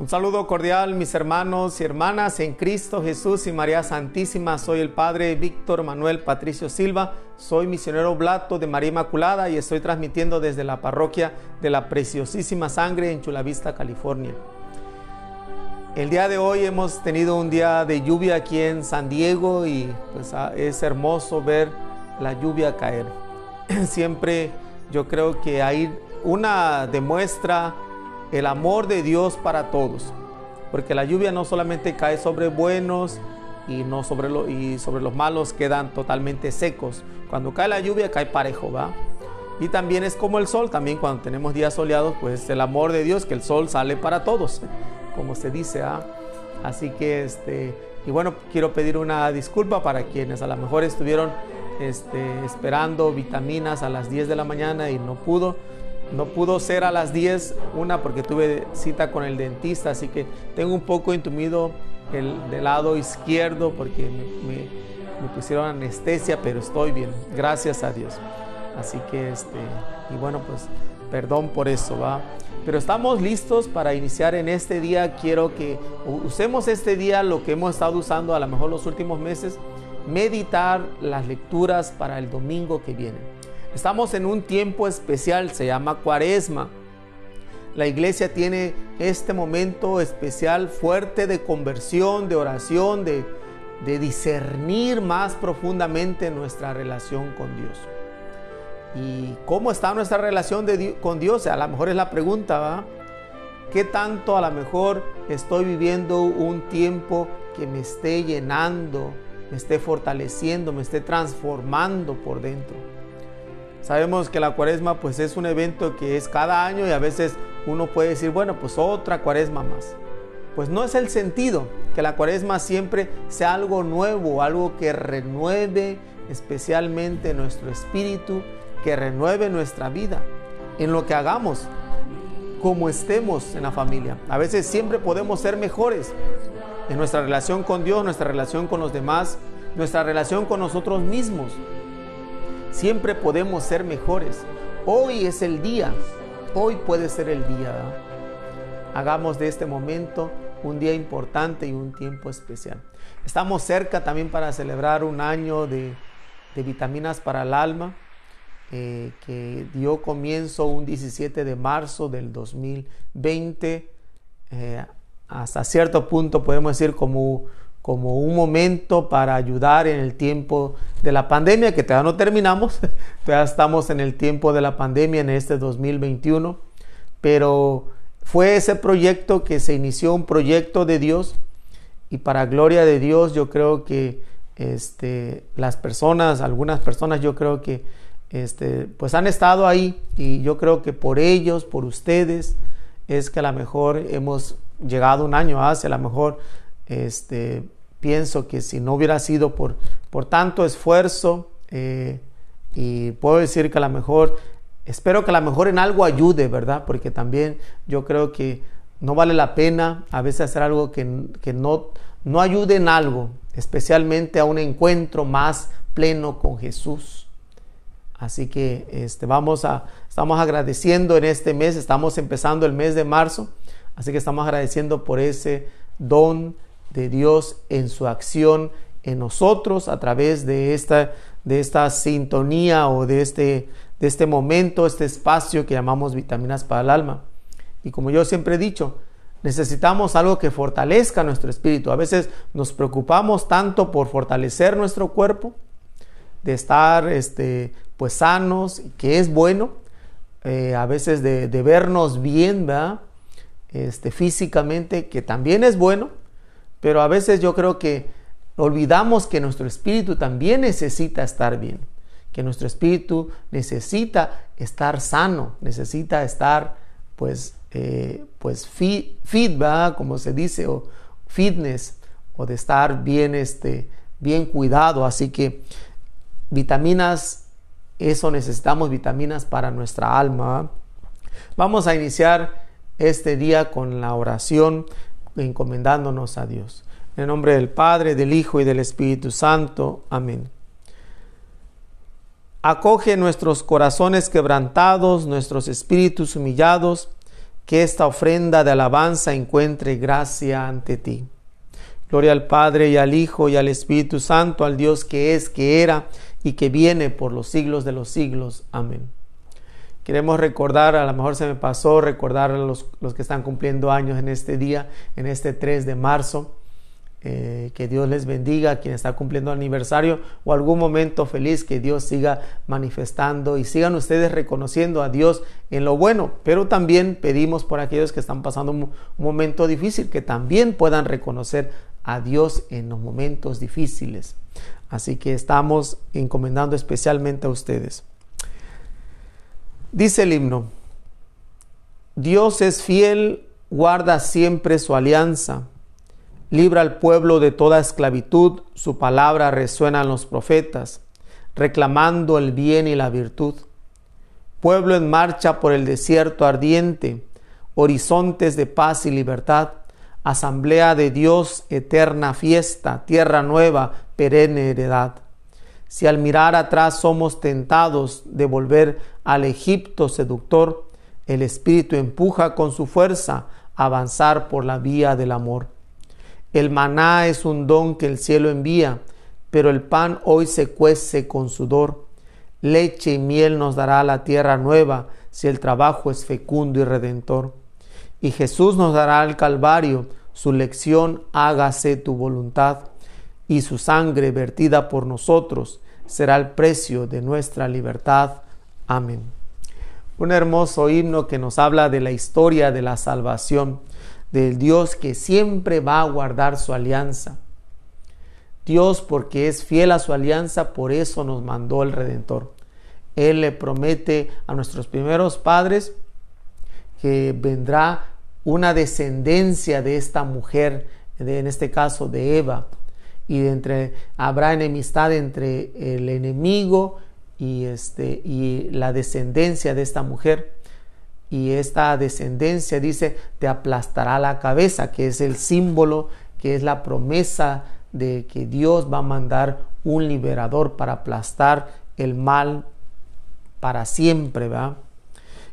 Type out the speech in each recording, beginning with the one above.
Un saludo cordial mis hermanos y hermanas en Cristo Jesús y María Santísima. Soy el Padre Víctor Manuel Patricio Silva. Soy misionero blato de María Inmaculada y estoy transmitiendo desde la parroquia de la Preciosísima Sangre en Chula Vista, California. El día de hoy hemos tenido un día de lluvia aquí en San Diego y pues ah, es hermoso ver la lluvia caer. Siempre yo creo que hay una demuestra el amor de Dios para todos. Porque la lluvia no solamente cae sobre buenos y, no sobre, y sobre los malos quedan totalmente secos. Cuando cae la lluvia cae parejo, ¿va? Y también es como el sol, también cuando tenemos días soleados, pues el amor de Dios, que el sol sale para todos, como se dice, ¿ah? Así que, este, y bueno, quiero pedir una disculpa para quienes a lo mejor estuvieron este, esperando vitaminas a las 10 de la mañana y no pudo. No pudo ser a las 10, una porque tuve cita con el dentista, así que tengo un poco entumido el del lado izquierdo porque me, me, pusieron anestesia, pero estoy bien, gracias a Dios. Así que, este, y bueno, pues perdón por eso, ¿va? Pero estamos listos para iniciar en este día. Quiero que usemos este día lo que hemos estado usando a lo mejor los últimos meses, meditar las lecturas para el domingo que viene. Estamos en un tiempo especial, se llama cuaresma. La iglesia tiene este momento especial fuerte de conversión, de oración, de, discernir más profundamente nuestra relación con Dios. ¿Y cómo está nuestra relación con Dios? A lo mejor es la pregunta. ¿Qué tanto a lo mejor estoy viviendo un tiempo que me esté llenando, me esté fortaleciendo, me esté transformando por dentro? Sabemos que la cuaresma pues es un evento que es cada año y a veces uno puede decir, bueno, pues otra cuaresma más. Pues no es el sentido que la cuaresma siempre sea algo nuevo, algo que renueve especialmente nuestro espíritu, que renueve nuestra vida en lo que hagamos, como estemos en la familia. A veces siempre podemos ser mejores en nuestra relación con Dios, nuestra relación con los demás, nuestra relación con nosotros mismos. Siempre podemos ser mejores. Hoy es el día. Hoy puede ser el día. Hagamos de este momento un día importante y un tiempo especial. Estamos cerca también para celebrar un año de, vitaminas para el alma eh, que dio comienzo un 17 de marzo del 2020. Eh, hasta cierto punto podemos decir como como un momento para ayudar en el tiempo de la pandemia, que todavía no terminamos, todavía estamos en el tiempo de la pandemia en este 2021, pero fue ese proyecto que se inició, un proyecto de Dios, y para gloria de Dios yo creo que este, las personas, algunas personas yo creo que este, pues han estado ahí y yo creo que por ellos, por ustedes, es que a lo mejor hemos llegado un año hace, a lo mejor este, pienso que si no hubiera sido por, por tanto esfuerzo, eh, y puedo decir que a lo mejor, espero que a lo mejor en algo ayude, ¿verdad? Porque también yo creo que no vale la pena a veces hacer algo que, no, no ayude en algo, especialmente a un encuentro más pleno con Jesús. Así que este, vamos a, estamos agradeciendo en este mes, estamos empezando el mes de marzo, así que estamos agradeciendo por ese don de Dios en su acción en nosotros a través de esta, de esta sintonía o de este, de este momento, este espacio que llamamos vitaminas para el alma. Y como yo siempre he dicho, necesitamos algo que fortalezca nuestro espíritu. A veces nos preocupamos tanto por fortalecer nuestro cuerpo, de estar este, pues sanos, que es bueno, eh, a veces de, vernos bien, ¿verdad? Este, físicamente, que también es bueno, pero a veces yo creo que olvidamos que nuestro espíritu también necesita estar bien, que nuestro espíritu necesita estar sano, necesita estar pues, eh, pues fit, Como se dice, o fitness, o de estar bien, este, bien cuidado. Así que vitaminas, eso necesitamos vitaminas para nuestra alma. Vamos a iniciar este día con la oración encomendándonos a Dios. En el nombre del Padre, del Hijo y del Espíritu Santo. Amén. Acoge nuestros corazones quebrantados, nuestros espíritus humillados, que esta ofrenda de alabanza encuentre gracia ante ti. Gloria al Padre y al Hijo y al Espíritu Santo, al Dios que es, que era y que viene por los siglos de los siglos. Amén. Queremos recordar, a lo mejor se me pasó recordar a los, los que están cumpliendo años en este día, en este 3 de marzo. Eh, que Dios les bendiga a quien está cumpliendo aniversario o algún momento feliz, que Dios siga manifestando y sigan ustedes reconociendo a Dios en lo bueno, pero también pedimos por aquellos que están pasando un, momento difícil, que también puedan reconocer a Dios en los momentos difíciles. Así que estamos encomendando especialmente a ustedes. Dice el himno, Dios es fiel, guarda siempre su alianza libra al pueblo de toda esclavitud, su palabra resuena en los profetas, reclamando el bien y la virtud. Pueblo en marcha por el desierto ardiente, horizontes de paz y libertad, asamblea de Dios, eterna fiesta, tierra nueva, perenne heredad. Si al mirar atrás somos tentados de volver al Egipto seductor, el Espíritu empuja con su fuerza a avanzar por la vía del amor. El maná es un don que el cielo envía, pero el pan hoy se cuece con sudor. Leche y miel nos dará la tierra nueva si el trabajo es fecundo y redentor. Y Jesús nos dará al Calvario su lección, hágase tu voluntad, y su sangre vertida por nosotros será el precio de nuestra libertad. Amén. Un hermoso himno que nos habla de la historia de la salvación del Dios que siempre va a guardar su alianza. Dios, porque es fiel a su alianza, por eso nos mandó el Redentor. Él le promete a nuestros primeros padres que vendrá una descendencia de esta mujer, en este caso de Eva, y entre, habrá enemistad entre el enemigo y, este, y la descendencia de esta mujer y esta descendencia dice te aplastará la cabeza, que es el símbolo, que es la promesa de que Dios va a mandar un liberador para aplastar el mal para siempre, ¿va?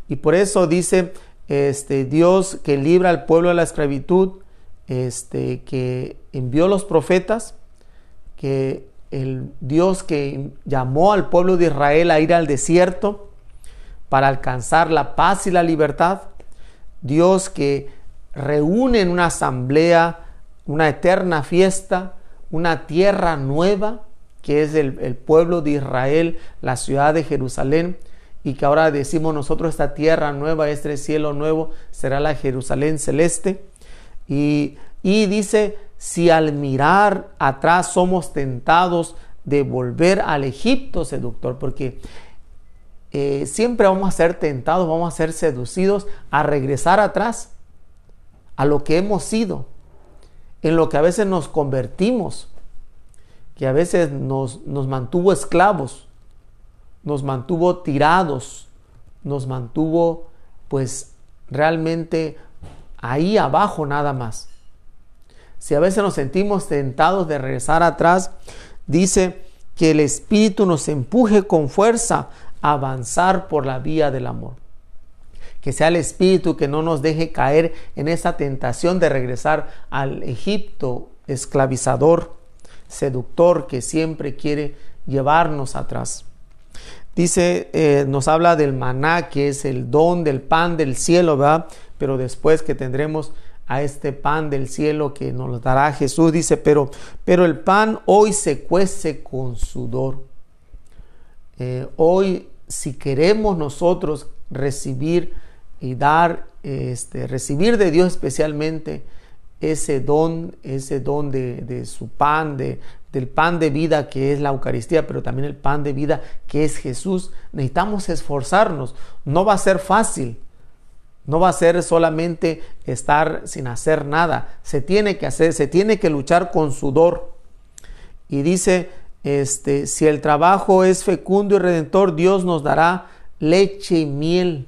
Y por eso dice este Dios que libra al pueblo de la esclavitud, este que envió los profetas, que el Dios que llamó al pueblo de Israel a ir al desierto, para alcanzar la paz y la libertad. Dios que reúne en una asamblea una eterna fiesta, una tierra nueva, que es el, pueblo de Israel, la ciudad de Jerusalén, y que ahora decimos nosotros esta tierra nueva, este cielo nuevo, será la Jerusalén celeste. Y, y dice, si al mirar atrás somos tentados de volver al Egipto seductor, porque eh, siempre vamos a ser tentados, vamos a ser seducidos a regresar atrás a lo que hemos sido, en lo que a veces nos convertimos, que a veces nos, nos mantuvo esclavos, nos mantuvo tirados, nos mantuvo pues realmente ahí abajo nada más. Si a veces nos sentimos tentados de regresar atrás, dice que el Espíritu nos empuje con fuerza avanzar por la vía del amor. Que sea el Espíritu que no nos deje caer en esa tentación de regresar al Egipto esclavizador, seductor, que siempre quiere llevarnos atrás. Dice, eh, nos habla del maná, que es el don del pan del cielo, ¿verdad? Pero después que tendremos a este pan del cielo que nos dará Jesús, dice, pero, pero el pan hoy se cuece con sudor. Eh, hoy si queremos nosotros recibir y dar, este, recibir de Dios especialmente ese don, ese don de, su pan, de, del pan de vida que es la Eucaristía, pero también el pan de vida que es Jesús, necesitamos esforzarnos. No va a ser fácil, no va a ser solamente estar sin hacer nada, se tiene que hacer, se tiene que luchar con sudor. Y dice este, si el trabajo es fecundo y redentor, Dios nos dará leche y miel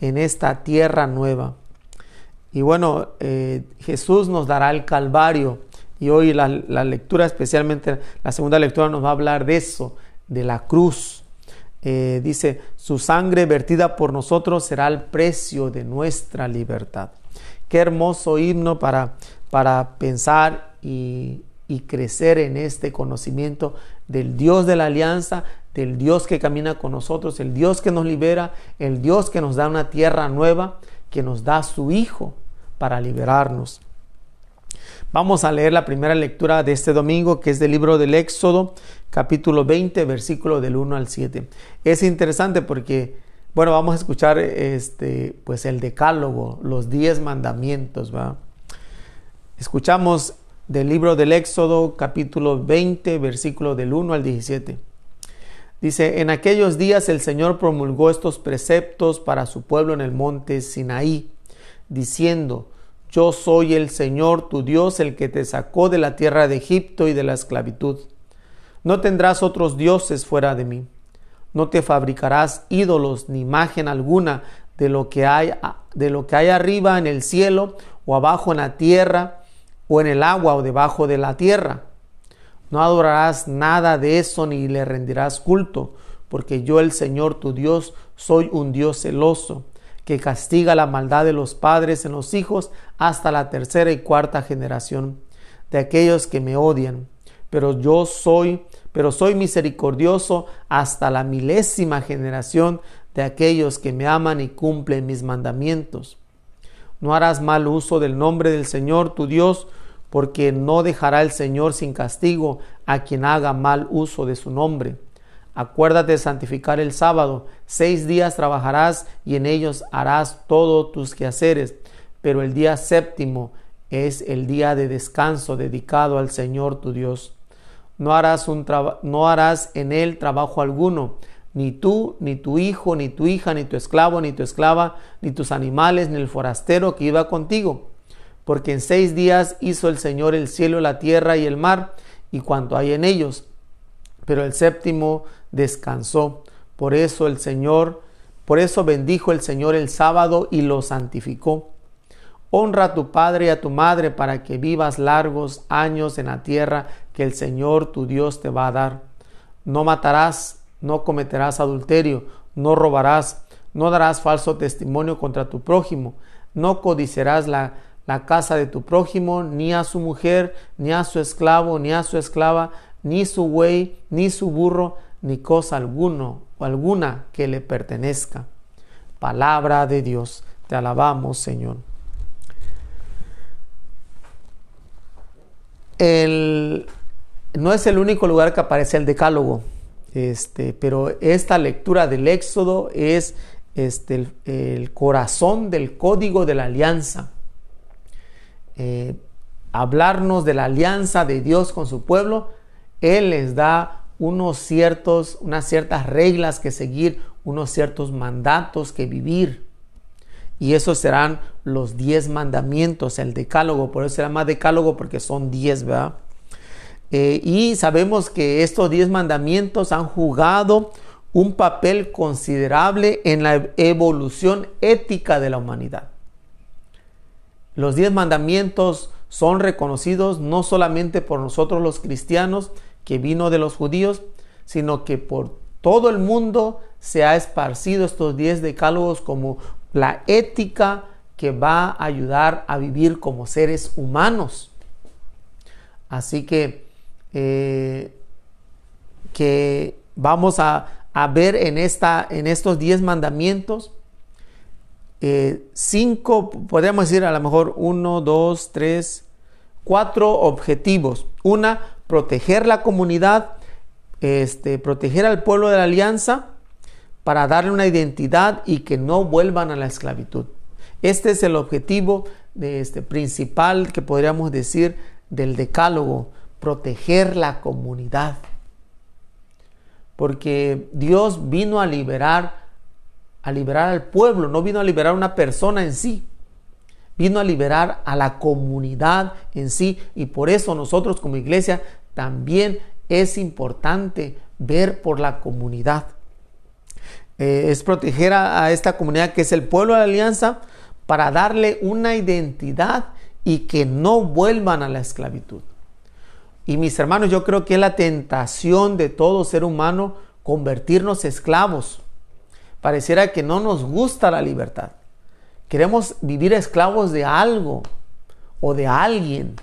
en esta tierra nueva. Y bueno, eh, Jesús nos dará el Calvario. Y hoy la, lectura, especialmente la segunda lectura, nos va a hablar de eso, de la cruz. Eh, dice, su sangre vertida por nosotros será el precio de nuestra libertad. Qué hermoso himno para, para pensar y, y crecer en este conocimiento del Dios de la alianza, del Dios que camina con nosotros, el Dios que nos libera, el Dios que nos da una tierra nueva, que nos da su Hijo para liberarnos. Vamos a leer la primera lectura de este domingo, que es del libro del Éxodo, capítulo 20, versículo del 1 al 7. Es interesante porque, bueno, vamos a escuchar este, pues el decálogo, los diez mandamientos, ¿va? Escuchamos del libro del Éxodo, capítulo 20, versículo del 1 al 17. Dice, en aquellos días el Señor promulgó estos preceptos para su pueblo en el monte Sinaí, diciendo, yo soy el Señor tu Dios, el que te sacó de la tierra de Egipto y de la esclavitud. No tendrás otros dioses fuera de mí. No te fabricarás ídolos ni imagen alguna de lo que hay, de lo que hay arriba en el cielo o abajo en la tierra o en el agua o debajo de la tierra no adorarás nada de eso ni le rendirás culto, porque yo el Señor tu Dios soy un Dios celoso, que castiga la maldad de los padres en los hijos hasta la tercera y cuarta generación de aquellos que me odian. Pero yo soy, pero soy misericordioso hasta la milésima generación de aquellos que me aman y cumplen mis mandamientos. No harás mal uso del nombre del Señor tu Dios, porque no dejará el Señor sin castigo a quien haga mal uso de su nombre. Acuérdate de santificar el sábado, seis días trabajarás y en ellos harás todos tus quehaceres, pero el día séptimo es el día de descanso dedicado al Señor tu Dios. No harás, un no harás en él trabajo alguno, ni tú, ni tu hijo, ni tu hija, ni tu esclavo, ni tu esclava, ni tus animales, ni el forastero que iba contigo porque en seis días hizo el Señor el cielo, la tierra y el mar y cuanto hay en ellos. Pero el séptimo descansó. Por eso el Señor, por eso bendijo el Señor el sábado y lo santificó. Honra a tu padre y a tu madre para que vivas largos años en la tierra que el Señor tu Dios te va a dar. No matarás, no cometerás adulterio, no robarás, no darás falso testimonio contra tu prójimo, no codiciarás la la casa de tu prójimo, ni a su mujer, ni a su esclavo, ni a su esclava, ni su buey, ni su burro, ni cosa alguno o alguna que le pertenezca. Palabra de Dios, te alabamos, Señor. El, no es el único lugar que aparece el decálogo, este, pero esta lectura del Éxodo es este, el corazón del código de la alianza eh, hablarnos de la alianza de Dios con su pueblo, Él les da unos ciertos, unas ciertas reglas que seguir, unos ciertos mandatos que vivir. Y esos serán los diez mandamientos, el decálogo, por eso se llama decálogo porque son diez, ¿verdad? Eh, y sabemos que estos diez mandamientos han jugado un papel considerable en la evolución ética de la humanidad. Los diez mandamientos son reconocidos no solamente por nosotros los cristianos, que vino de los judíos, sino que por todo el mundo se ha esparcido estos diez decálogos como la ética que va a ayudar a vivir como seres humanos. Así que, eh, que vamos a, a ver en, esta, en estos diez mandamientos eh, cinco, podríamos decir a lo mejor uno, dos, tres, cuatro objetivos. Una, proteger la comunidad, este, proteger al pueblo de la alianza para darle una identidad y que no vuelvan a la esclavitud. Este es el objetivo de este, principal que podríamos decir del decálogo, proteger la comunidad. Porque Dios vino a liberar a liberar al pueblo, no vino a liberar a una persona en sí, vino a liberar a la comunidad en sí y por eso nosotros como iglesia también es importante ver por la comunidad. Eh, es proteger a, a esta comunidad que es el pueblo de la alianza para darle una identidad y que no vuelvan a la esclavitud. Y mis hermanos, yo creo que es la tentación de todo ser humano convertirnos esclavos. Pareciera que no nos gusta la libertad. Queremos vivir esclavos de algo o de alguien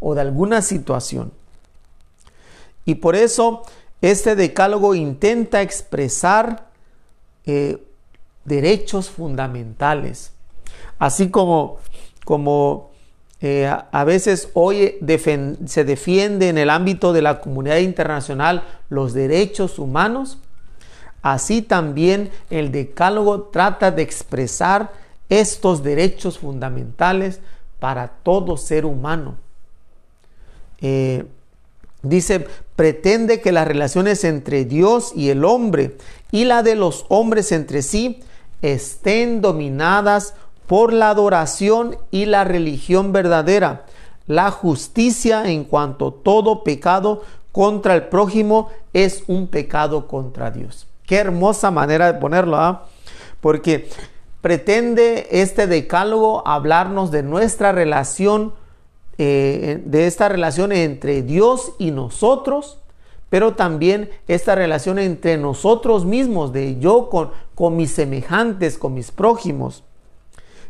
o de alguna situación. Y por eso este decálogo intenta expresar eh, derechos fundamentales, así como, como eh, a veces hoy se defiende en el ámbito de la comunidad internacional los derechos humanos, así también el decálogo trata de expresar estos derechos fundamentales para todo ser humano. Eh, dice, pretende que las relaciones entre Dios y el hombre y la de los hombres entre sí estén dominadas por la adoración y la religión verdadera, la justicia en cuanto todo pecado contra el prójimo es un pecado contra Dios. Qué hermosa manera de ponerlo, ¿ah? porque pretende este decálogo hablarnos de nuestra relación, eh, de esta relación entre Dios y nosotros, pero también esta relación entre nosotros mismos, de yo con, con mis semejantes, con mis prójimos,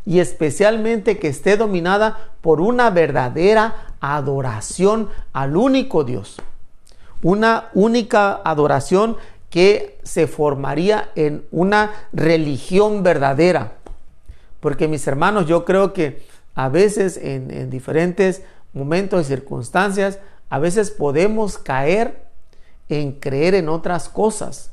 y especialmente que esté dominada por una verdadera adoración al único Dios, una única adoración que se formaría en una religión verdadera. Porque mis hermanos, yo creo que a veces en, en diferentes momentos y circunstancias, a veces podemos caer en creer en otras cosas.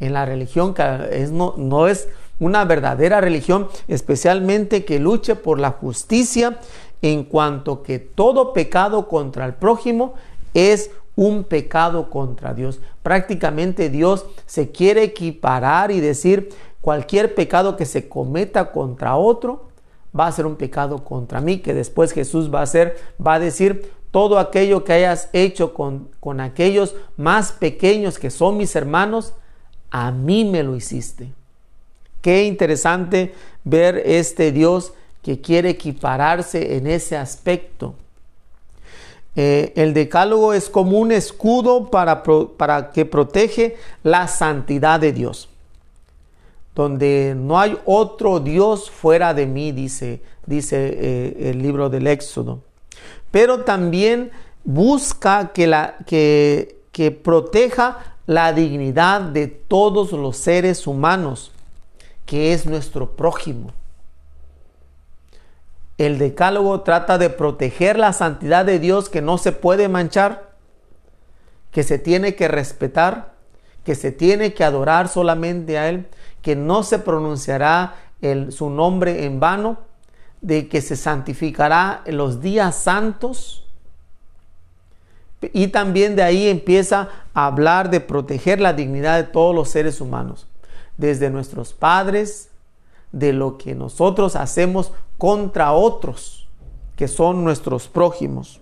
En la religión que es, no, no es una verdadera religión, especialmente que luche por la justicia en cuanto que todo pecado contra el prójimo es un pecado contra Dios. Prácticamente Dios se quiere equiparar y decir cualquier pecado que se cometa contra otro va a ser un pecado contra mí, que después Jesús va a hacer, va a decir, todo aquello que hayas hecho con, con aquellos más pequeños que son mis hermanos, a mí me lo hiciste. Qué interesante ver este Dios que quiere equipararse en ese aspecto. Eh, el decálogo es como un escudo para, para, que protege la santidad de Dios. Donde no hay otro Dios fuera de mí, dice, dice eh, el libro del Éxodo pero también busca que, la, que, que proteja la dignidad de todos los seres humanos, que es nuestro prójimo. El decálogo trata de proteger la santidad de Dios que no se puede manchar, que se tiene que respetar, que se tiene que adorar solamente a Él, que no se pronunciará el, su nombre en vano, de que se santificará en los días santos. Y también de ahí empieza a hablar de proteger la dignidad de todos los seres humanos, desde nuestros padres, de lo que nosotros hacemos contra otros, que son nuestros prójimos.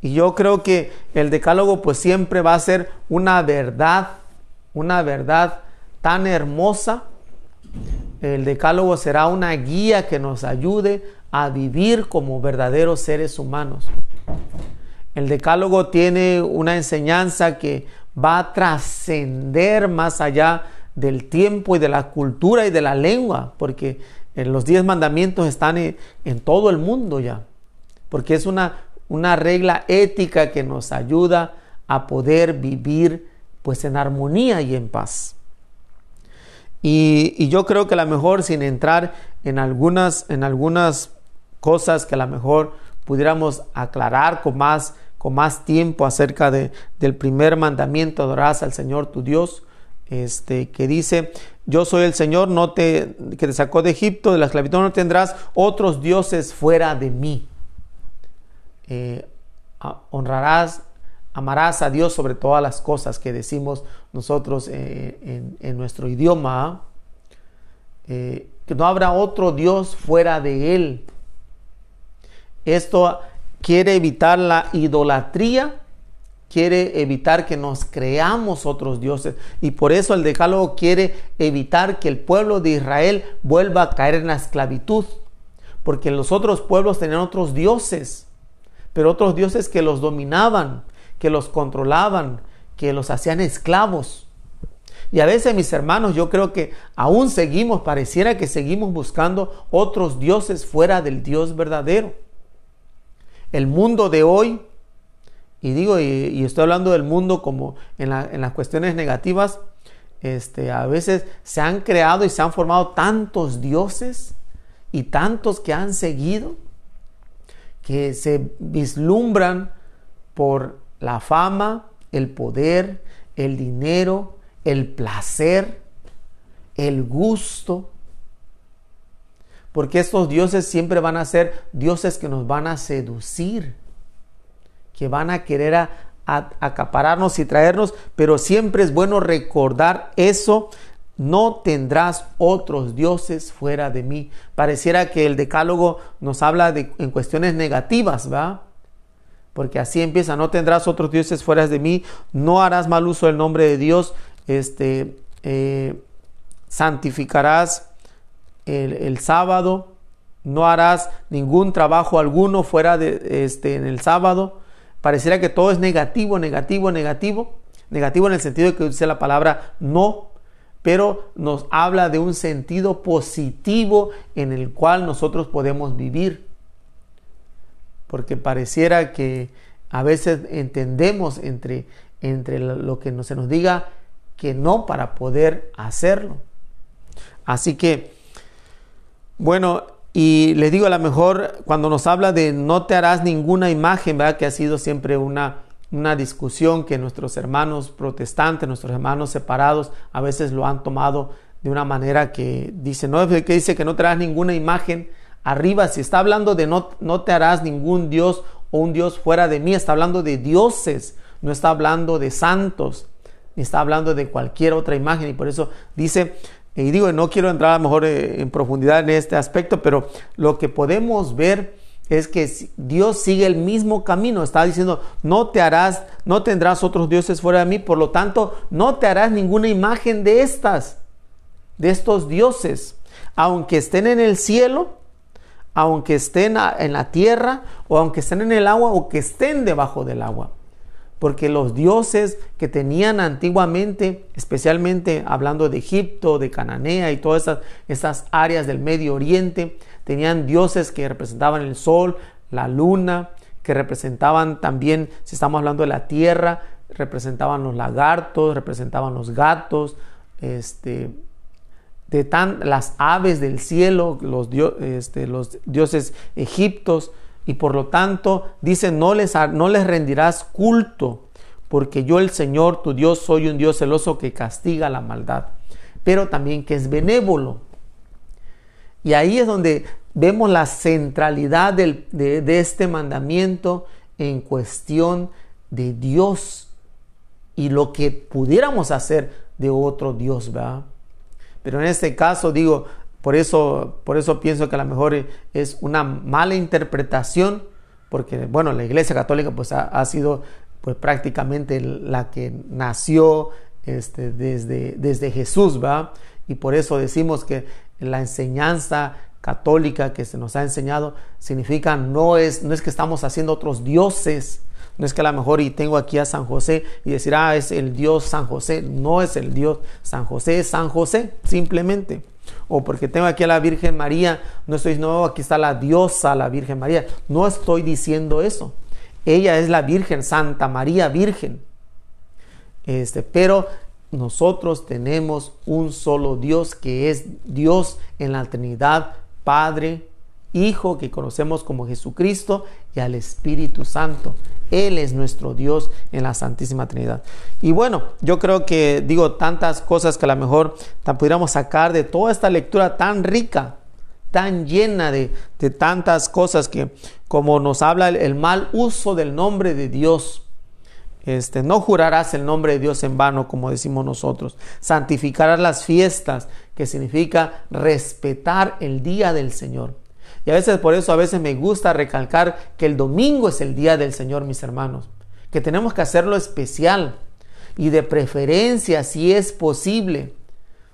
Y yo creo que el decálogo pues siempre va a ser una verdad, una verdad tan hermosa el decálogo será una guía que nos ayude a vivir como verdaderos seres humanos. El decálogo tiene una enseñanza que va a trascender más allá del tiempo y de la cultura y de la lengua, porque los diez mandamientos están en, todo el mundo ya, porque es una, una regla ética que nos ayuda a poder vivir pues en armonía y en paz. Y, yo creo que a lo mejor sin entrar en algunas, en algunas cosas que a lo mejor pudiéramos aclarar con más, con más tiempo acerca de, del primer mandamiento, adorarás al Señor tu Dios, este, que dice, yo soy el Señor no te, que te sacó de Egipto, de la esclavitud no tendrás otros dioses fuera de mí. Eh, honrarás amarás a Dios sobre todas las cosas que decimos nosotros eh, en, nuestro idioma, eh, que no habrá otro Dios fuera de Él. Esto quiere evitar la idolatría, quiere evitar que nos creamos otros dioses. Y por eso el decálogo quiere evitar que el pueblo de Israel vuelva a caer en la esclavitud, porque los otros pueblos tenían otros dioses, pero otros dioses que los dominaban que los controlaban, que los hacían esclavos. Y a veces, mis hermanos, yo creo que aún seguimos, pareciera que seguimos buscando otros dioses fuera del Dios verdadero. El mundo de hoy, y digo, y, estoy hablando del mundo como en, en las cuestiones negativas, este, a veces se han creado y se han formado tantos dioses y tantos que han seguido que se vislumbran por la fama, el poder, el dinero, el placer, el gusto. Porque estos dioses siempre van a ser dioses que nos van a seducir, que van a querer a, acapararnos y traernos, pero siempre es bueno recordar eso. No tendrás otros dioses fuera de mí. Pareciera que el decálogo nos habla de, en cuestiones negativas, ¿va? Porque así empieza, no tendrás otros dioses fuera de mí, no harás mal uso del nombre de Dios, este, eh, santificarás el, sábado, no harás ningún trabajo alguno fuera de este, en el sábado. Pareciera que todo es negativo, negativo, negativo. Negativo en el sentido de que dice la palabra no, pero nos habla de un sentido positivo en el cual nosotros podemos vivir. Porque pareciera que a veces entendemos entre, entre lo que se nos diga que no para poder hacerlo. Así que, bueno, y les digo, a lo mejor cuando nos habla de no te harás ninguna imagen, ¿verdad? Que ha sido siempre una, una discusión que nuestros hermanos protestantes, nuestros hermanos separados, a veces lo han tomado de una manera que dice, no, que dice que no te harás ninguna imagen arriba, si está hablando de no, no te harás ningún Dios o un Dios fuera de mí, está hablando de dioses, no está hablando de santos está hablando de cualquier otra imagen. Y por eso dice, y digo, no quiero entrar a lo mejor eh, en profundidad en este aspecto, pero lo que podemos ver es que Dios sigue el mismo camino. Está diciendo, no te harás, no tendrás otros dioses fuera de mí, por lo tanto, no te harás ninguna imagen de estas, de estos dioses, aunque estén en el cielo, aunque estén en la tierra, o aunque estén en el agua, o que estén debajo del agua. Porque los dioses que tenían antiguamente, especialmente hablando de Egipto, de Cananea y todas esas, esas, áreas del Medio Oriente, tenían dioses que representaban el sol, la luna, que representaban también, si estamos hablando de la tierra, representaban los lagartos, representaban los gatos, este, de tan, las aves del cielo, los, este, los dioses egiptos, y por lo tanto dice, no les, no les rendirás culto, porque yo el Señor, tu Dios, soy un Dios celoso que castiga la maldad, pero también que es benévolo. Y ahí es donde vemos la centralidad de, de, este mandamiento en cuestión de Dios y lo que pudiéramos hacer de otro Dios, ¿verdad? Pero en este caso digo, por eso, por eso pienso que a lo mejor es una mala interpretación, porque bueno, la Iglesia Católica pues ha, sido pues prácticamente la que nació este, desde, desde Jesús, ¿va? Y por eso decimos que la enseñanza católica que se nos ha enseñado significa no es, no es que estamos haciendo otros dioses, no es que a lo mejor y tengo aquí a San José y decir, ah, es el Dios San José, no es el Dios San José, es San José, simplemente o porque tengo aquí a la Virgen María, no estoy diciendo, aquí está la diosa, la Virgen María. No estoy diciendo eso. Ella es la Virgen, Santa María Virgen. Este, pero nosotros tenemos un solo Dios que es Dios en la Trinidad, Padre, Hijo, que conocemos como Jesucristo, y al Espíritu Santo. Él es nuestro Dios en la Santísima Trinidad. Y bueno, yo creo que digo tantas cosas que a lo mejor pudiéramos sacar de toda esta lectura tan rica, tan llena de, tantas cosas que como nos habla el, mal uso del nombre de Dios. Este, no jurarás el nombre de Dios en vano, como decimos nosotros. Santificarás las fiestas, que significa respetar el día del Señor. Y a veces por eso a veces me gusta recalcar que el domingo es el día del Señor, mis hermanos. Que tenemos que hacerlo especial y de preferencia, si es posible,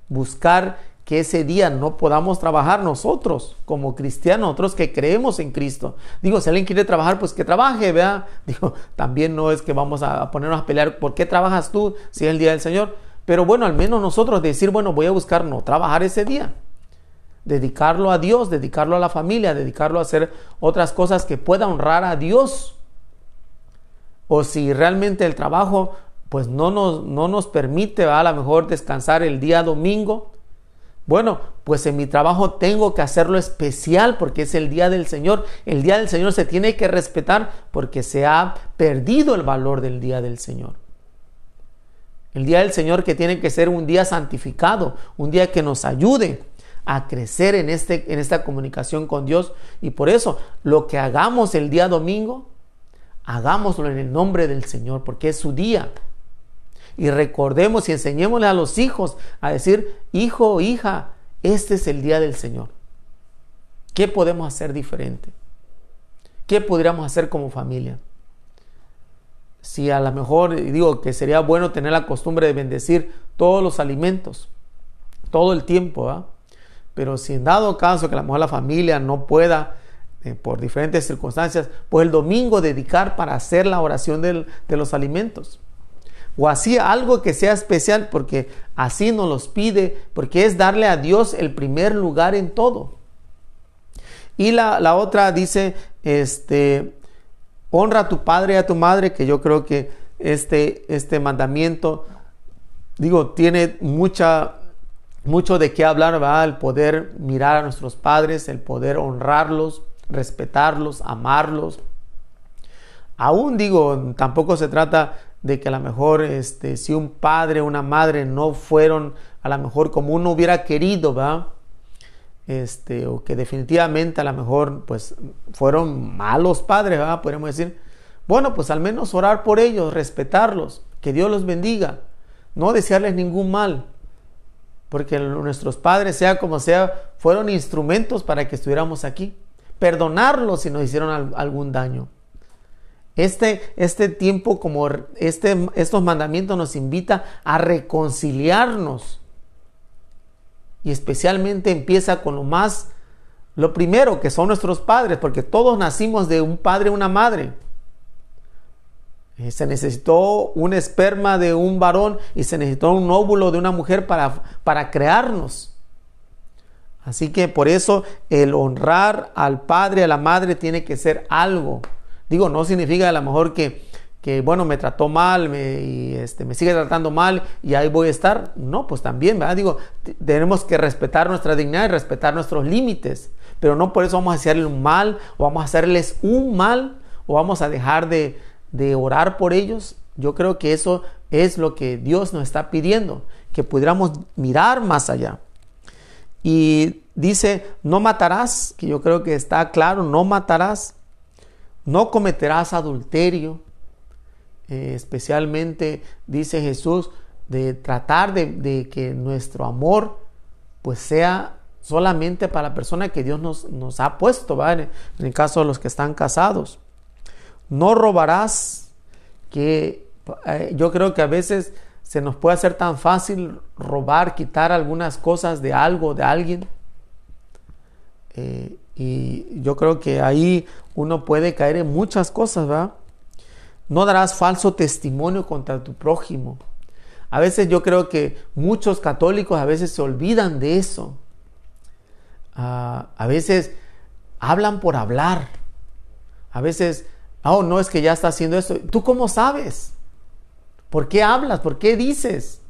buscar que ese día no podamos trabajar nosotros como cristianos, nosotros que creemos en Cristo. Digo, si alguien quiere trabajar, pues que trabaje, vea. Digo, también no es que vamos a ponernos a pelear, ¿por qué trabajas tú si es el día del Señor? Pero bueno, al menos nosotros decir, bueno, voy a buscar no trabajar ese día. Dedicarlo a Dios, dedicarlo a la familia, dedicarlo a hacer otras cosas que pueda honrar a Dios. O si realmente el trabajo pues no nos, no nos permite a lo mejor descansar el día domingo, bueno, pues en mi trabajo tengo que hacerlo especial porque es el día del Señor. El día del Señor se tiene que respetar porque se ha perdido el valor del día del Señor. El día del Señor que tiene que ser un día santificado, un día que nos ayude a crecer en, este, en esta comunicación con Dios. Y por eso lo que hagamos el día domingo, hagámoslo en el nombre del Señor porque es su día y recordemos y enseñémosle a los hijos a decir, hijo o hija, este es el día del Señor. ¿Qué podemos hacer diferente? ¿Qué podríamos hacer como familia? Si a lo mejor digo que sería bueno tener la costumbre de bendecir todos los alimentos, todo el tiempo, ¿ah? Pero si en dado caso que a lo mejor la familia no pueda, eh, por diferentes circunstancias, pues el domingo dedicar para hacer la oración de los alimentos o así algo que sea especial porque así nos los pide, porque es darle a Dios el primer lugar en todo. Y la, otra dice, este, honra a tu padre y a tu madre, que yo creo que este, este mandamiento, digo, tiene mucha, mucho de qué hablar, va El poder mirar a nuestros padres, el poder honrarlos, respetarlos, amarlos. Aún digo, tampoco se trata de que a lo mejor este, si un padre una madre no fueron a lo mejor como uno hubiera querido, ¿va? Este, o que definitivamente a lo mejor pues fueron malos padres, ¿va? Podríamos decir, bueno, pues al menos orar por ellos, respetarlos, que Dios los bendiga, no desearles ningún mal, porque nuestros padres, sea como sea, fueron instrumentos para que estuviéramos aquí, perdonarlos si nos hicieron algún daño. Este, este tiempo, como este, estos mandamientos nos invita a reconciliarnos. Y especialmente empieza con lo más, lo primero que son nuestros padres, porque todos nacimos de un padre y una madre. Eh, se necesitó un esperma de un varón y se necesitó un óvulo de una mujer para, para crearnos. Así que por eso el honrar al padre, a la madre, tiene que ser algo Digo, no significa a lo mejor que, que bueno, me trató mal me, y este, me sigue tratando mal y ahí voy a estar. No, pues también, ¿verdad? Digo, tenemos que respetar nuestra dignidad y respetar nuestros límites, pero no por eso vamos a hacerle un mal o vamos a hacerles un mal o vamos a dejar de, de orar por ellos. Yo creo que eso es lo que Dios nos está pidiendo, que pudiéramos mirar más allá. Y dice, no matarás, que yo creo que está claro, no matarás no cometerás adulterio, eh, especialmente dice Jesús, de tratar de, que nuestro amor pues sea solamente para la persona que Dios nos, nos ha puesto, en el caso de los que están casados. No robarás, que eh, yo creo que a veces se nos puede hacer tan fácil robar, quitar algunas cosas de algo, de alguien. Eh, y yo creo que ahí uno puede caer en muchas cosas, ¿verdad? No darás falso testimonio contra tu prójimo. A veces yo creo que muchos católicos a veces se olvidan de eso. Ah, a veces hablan por hablar. A veces, oh, no es que ya está haciendo esto. ¿Tú cómo sabes? ¿Por qué hablas? ¿Por qué dices?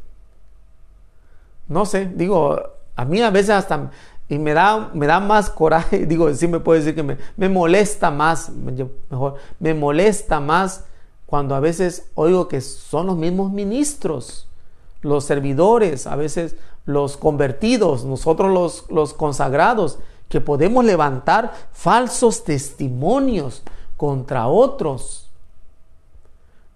No sé, digo, a mí a veces hasta y me da, me da más coraje, digo, sí me puede decir que me, me molesta más, mejor, me molesta más cuando a veces oigo que son los mismos ministros, los servidores, a veces los convertidos, nosotros los, los consagrados, que podemos levantar falsos testimonios contra otros.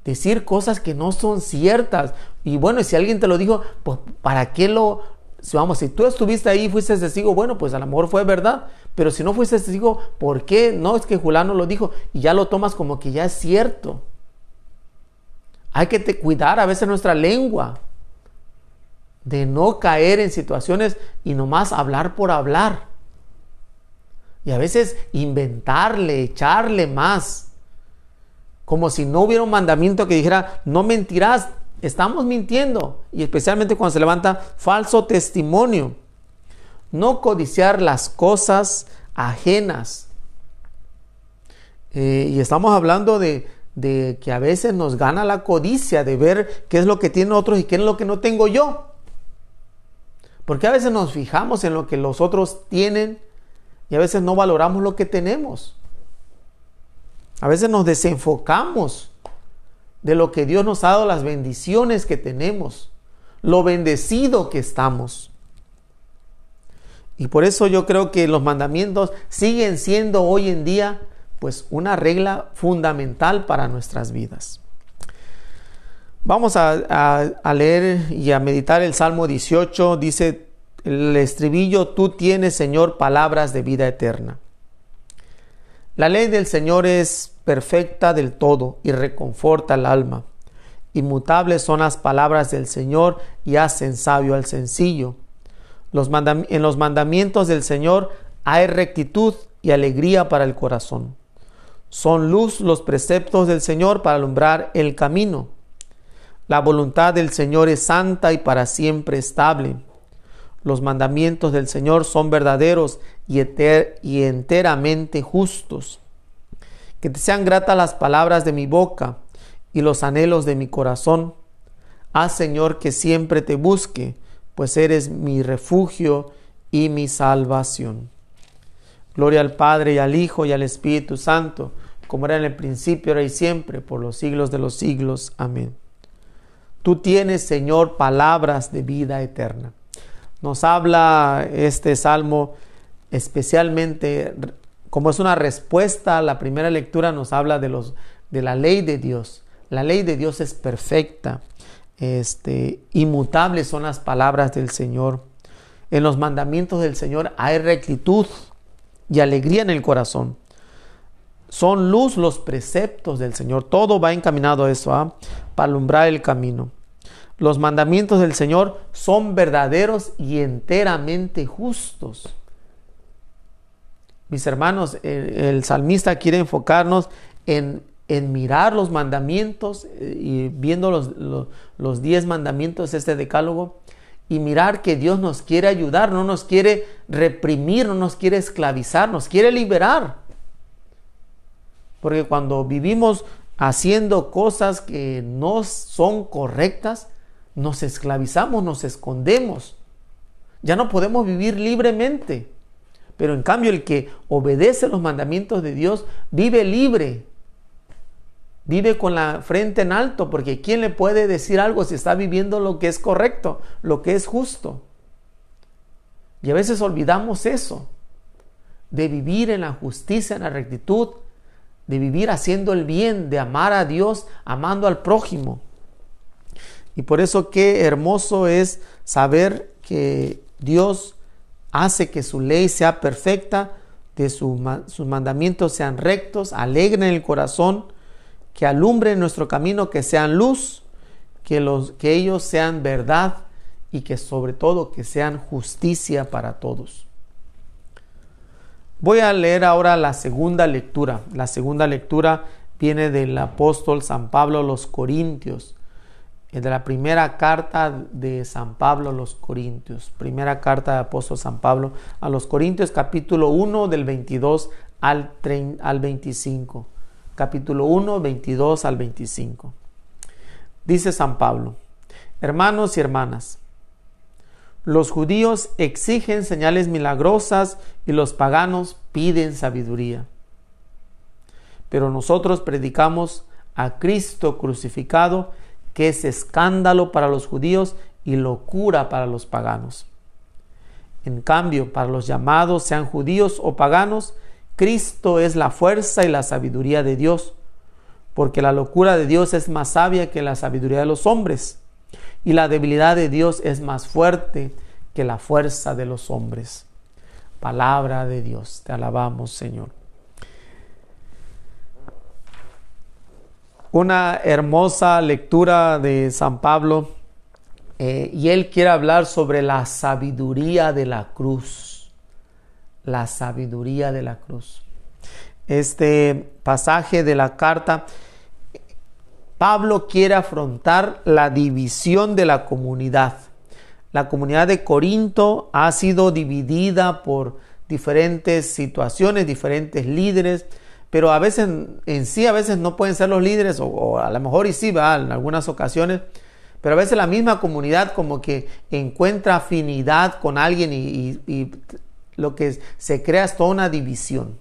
Decir cosas que no son ciertas. Y bueno, si alguien te lo dijo, pues ¿para qué lo, si vamos, si tú estuviste ahí y fuiste testigo, bueno, pues a lo mejor fue verdad, pero si no fuiste testigo, ¿por qué? No, es que Julano lo dijo y ya lo tomas como que ya es cierto. Hay que te cuidar a veces nuestra lengua. de no caer en situaciones y nomás hablar por hablar. Y a veces inventarle, echarle más. Como si no hubiera un mandamiento que dijera, no mentirás, estamos mintiendo. Y especialmente cuando se levanta falso testimonio. No codiciar las cosas ajenas. Eh, y estamos hablando de, de que a veces nos gana la codicia de ver qué es lo que tienen otros y qué es lo que no tengo yo. Porque a veces nos fijamos en lo que los otros tienen y a veces no valoramos lo que tenemos. A veces nos desenfocamos de lo que Dios nos ha dado, las bendiciones que tenemos, lo bendecido que estamos. Y por eso yo creo que los mandamientos siguen siendo hoy en día pues una regla fundamental para nuestras vidas. Vamos a, leer y a meditar el Salmo 18. Dice el estribillo, tú tienes, Señor, palabras de vida eterna. La ley del Señor es perfecta del todo y reconforta el alma. Inmutables son las palabras del Señor y hacen sabio al sencillo. En los mandamientos del Señor hay rectitud y alegría para el corazón. Son luz los preceptos del Señor para alumbrar el camino. La voluntad del Señor es santa y para siempre estable. Los mandamientos del Señor son verdaderos y, y enteramente justos. Que te sean gratas las palabras de mi boca y los anhelos de mi corazón. Haz, Señor, que siempre te busque, pues eres mi refugio y mi salvación. Gloria al Padre y al Hijo y al Espíritu Santo, como era en el principio, ahora y siempre, por los siglos de los siglos. Amén. Tú tienes, Señor, palabras de vida eterna. Nos habla este salmo especialmente, como es una respuesta a la primera lectura, nos habla de, los, de la ley de Dios. La ley de Dios es perfecta, este, inmutables son las palabras del Señor. En los mandamientos del Señor hay rectitud y alegría en el corazón. Son luz los preceptos del Señor. Todo va encaminado a eso, ¿ah? para alumbrar el camino. Los mandamientos del Señor son verdaderos y enteramente justos. Mis hermanos, el, salmista quiere enfocarnos en, en, mirar los mandamientos eh, y viendo los, los, los diez mandamientos, este decálogo, y mirar que Dios nos quiere ayudar, no nos quiere reprimir, no nos quiere esclavizar, nos quiere liberar. Porque cuando vivimos haciendo cosas que no son correctas, nos esclavizamos, nos escondemos. Ya no podemos vivir libremente. Pero en cambio el que obedece los mandamientos de Dios vive libre. Vive con la frente en alto, porque ¿quién le puede decir algo si está viviendo lo que es correcto, lo que es justo? Y a veces olvidamos eso, de vivir en la justicia, en la rectitud, de vivir haciendo el bien, de amar a Dios, amando al prójimo. Y por eso qué hermoso es saber que Dios hace que su ley sea perfecta, que sus mandamientos sean rectos, alegren el corazón, que alumbren nuestro camino, que sean luz, que, que ellos sean verdad y que sobre todo que sean justicia para todos. Voy a leer ahora la segunda lectura. La segunda lectura viene del apóstol San Pablo a los Corintios, de la primera carta de San Pablo a los Corintios. Primera carta del apóstol San Pablo a los Corintios, capítulo 1 del 22 al, al 25. Capítulo 1, 22 al 25. Dice San Pablo, hermanos y hermanas, los judíos exigen señales milagrosas y los paganos piden sabiduría. Pero nosotros predicamos a Cristo crucificado, que es escándalo para los judíos y locura para los paganos. En cambio, para los llamados, sean judíos o paganos, Cristo es la fuerza y la sabiduría de Dios, porque la locura de Dios es más sabia que la sabiduría de los hombres y la debilidad de Dios es más fuerte que la fuerza de los hombres. Palabra de Dios, te alabamos Señor. Una hermosa lectura de San Pablo Eh, y él quiere hablar sobre la sabiduría de la cruz. La sabiduría de la cruz. Este pasaje de la carta, Pablo quiere afrontar la división de la comunidad. La comunidad de Corinto ha sido dividida por diferentes situaciones, diferentes líderes, pero a veces en sí, a veces no pueden ser los líderes, o, a lo mejor y sí, en algunas ocasiones, pero a veces la misma comunidad como que encuentra afinidad con alguien y, lo que se crea es toda una división.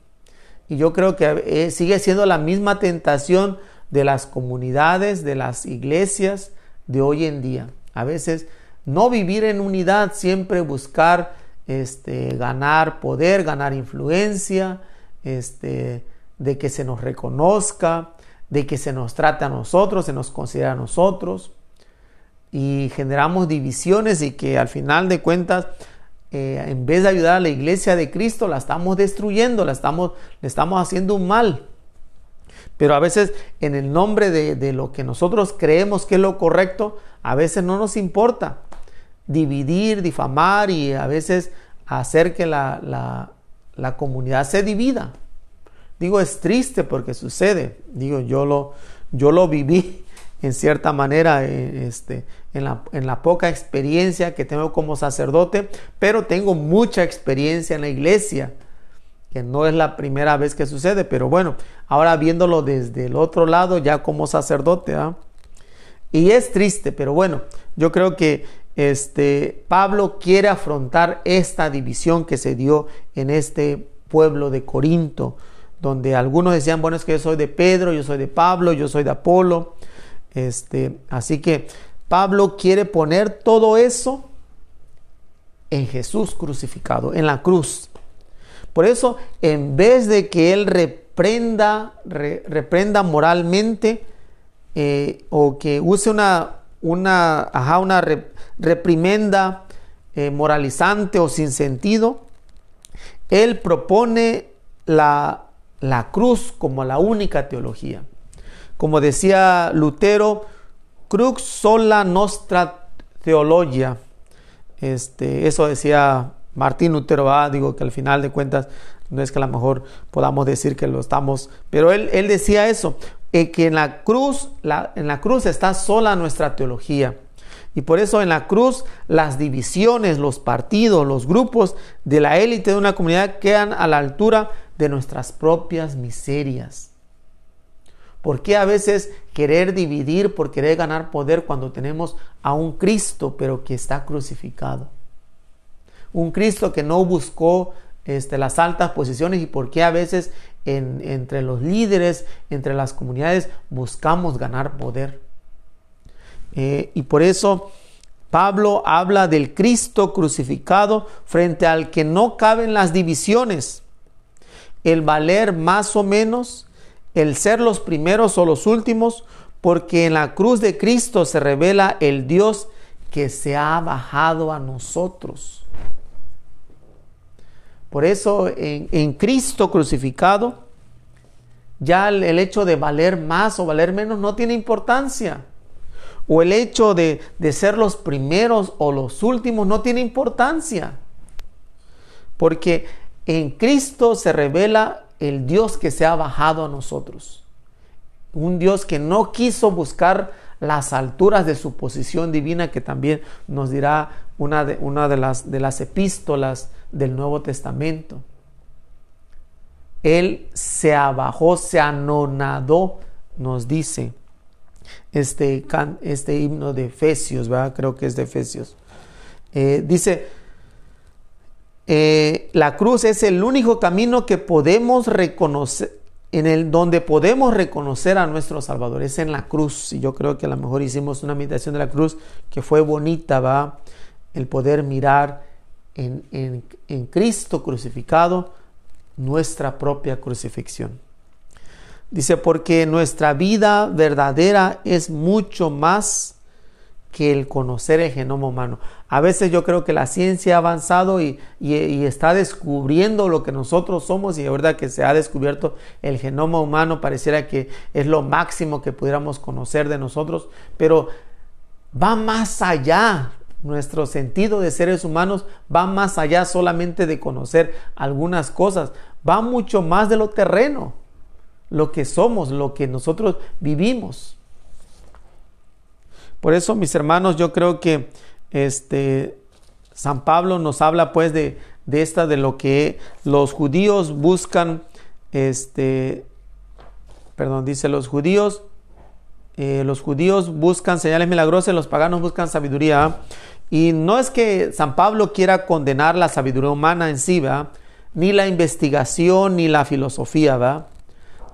Y yo creo que eh, sigue siendo la misma tentación de las comunidades, de las iglesias de hoy en día. A veces no vivir en unidad, siempre buscar este, ganar poder, ganar influencia, este, de que se nos reconozca, de que se nos trate a nosotros, se nos considera a nosotros y generamos divisiones y que al final de cuentas eh, en vez de ayudar a la iglesia de Cristo la estamos destruyendo, la estamos, le estamos haciendo un mal. Pero a veces en el nombre de, de lo que nosotros creemos que es lo correcto, a veces no nos importa dividir, difamar y a veces hacer que la, la comunidad se divida. Digo, es triste porque sucede. Digo, yo lo, yo lo viví en cierta manera eh, este, en, la, en la poca experiencia que tengo como sacerdote, pero tengo mucha experiencia en la iglesia, que no es la primera vez que sucede, pero bueno, ahora viéndolo desde el otro lado, ya como sacerdote, ¿ah? y es triste, pero bueno, yo creo que este, Pablo quiere afrontar esta división que se dio en este pueblo de Corinto, donde algunos decían, bueno, es que yo soy de Pedro, yo soy de Pablo, yo soy de Apolo. Este, así que Pablo quiere poner todo eso en Jesús crucificado, en la cruz. Por eso, en vez de que él reprenda, reprenda moralmente eh, o que use una, una, una reprimenda eh, moralizante o sin sentido, él propone la, la cruz como la única teología. Como decía Lutero, crux sola nostra theologia. Este, eso decía Martín Lutero, digo que al final de cuentas no es que a lo mejor podamos decir que lo estamos, pero él, él decía eso, eh, que en la cruz, la, en la cruz está sola nuestra teología. Y por eso en la cruz las divisiones, los partidos, los grupos de la élite de una comunidad quedan a la altura de nuestras propias miserias. ¿Por qué a veces querer dividir por querer ganar poder cuando tenemos a un Cristo pero que está crucificado? Un Cristo que no buscó este, las altas posiciones y por qué a veces entre los líderes, entre las comunidades, buscamos ganar poder. Eh, y por eso Pablo habla del Cristo crucificado frente al que no caben las divisiones, el valer más o menos, el ser los primeros o los últimos, porque en la cruz de Cristo se revela el Dios que se ha bajado a nosotros. Por eso en, Cristo crucificado, ya el, hecho de valer más o valer menos no tiene importancia. O el hecho de, de ser los primeros o los últimos no tiene importancia. Porque en Cristo se revela el Dios que se ha bajado a nosotros. Un Dios que no quiso buscar las alturas de su posición divina, que también nos dirá una de, una de, las, de las epístolas del Nuevo Testamento. Él se abajó, se anonadó, nos dice este, este himno de Efesios, ¿verdad? creo que es de Efesios. Eh, dice, eh, la cruz es el único camino que podemos reconocer, en el donde podemos reconocer a nuestro Salvador, es en la cruz. Y yo creo que a lo mejor hicimos una meditación de la cruz que fue bonita, va, el poder mirar en, en, Cristo crucificado nuestra propia crucifixión. Dice, porque nuestra vida verdadera es mucho más que el conocer el genoma humano. A veces yo creo que la ciencia ha avanzado y, y, está descubriendo lo que nosotros somos y es verdad que se ha descubierto el genoma humano, pareciera que es lo máximo que pudiéramos conocer de nosotros, pero va más allá. Nuestro sentido de seres humanos va más allá solamente de conocer algunas cosas, va mucho más de lo terreno, lo que somos, lo que nosotros vivimos. Por eso, mis hermanos, yo creo que este San Pablo nos habla pues de, de esta de lo que los judíos buscan este perdón, dice los judíos eh, los judíos buscan señales milagrosas, los paganos buscan sabiduría. Y no es que San Pablo quiera condenar la sabiduría humana en sí, ni la investigación, ni la filosofía, ¿va?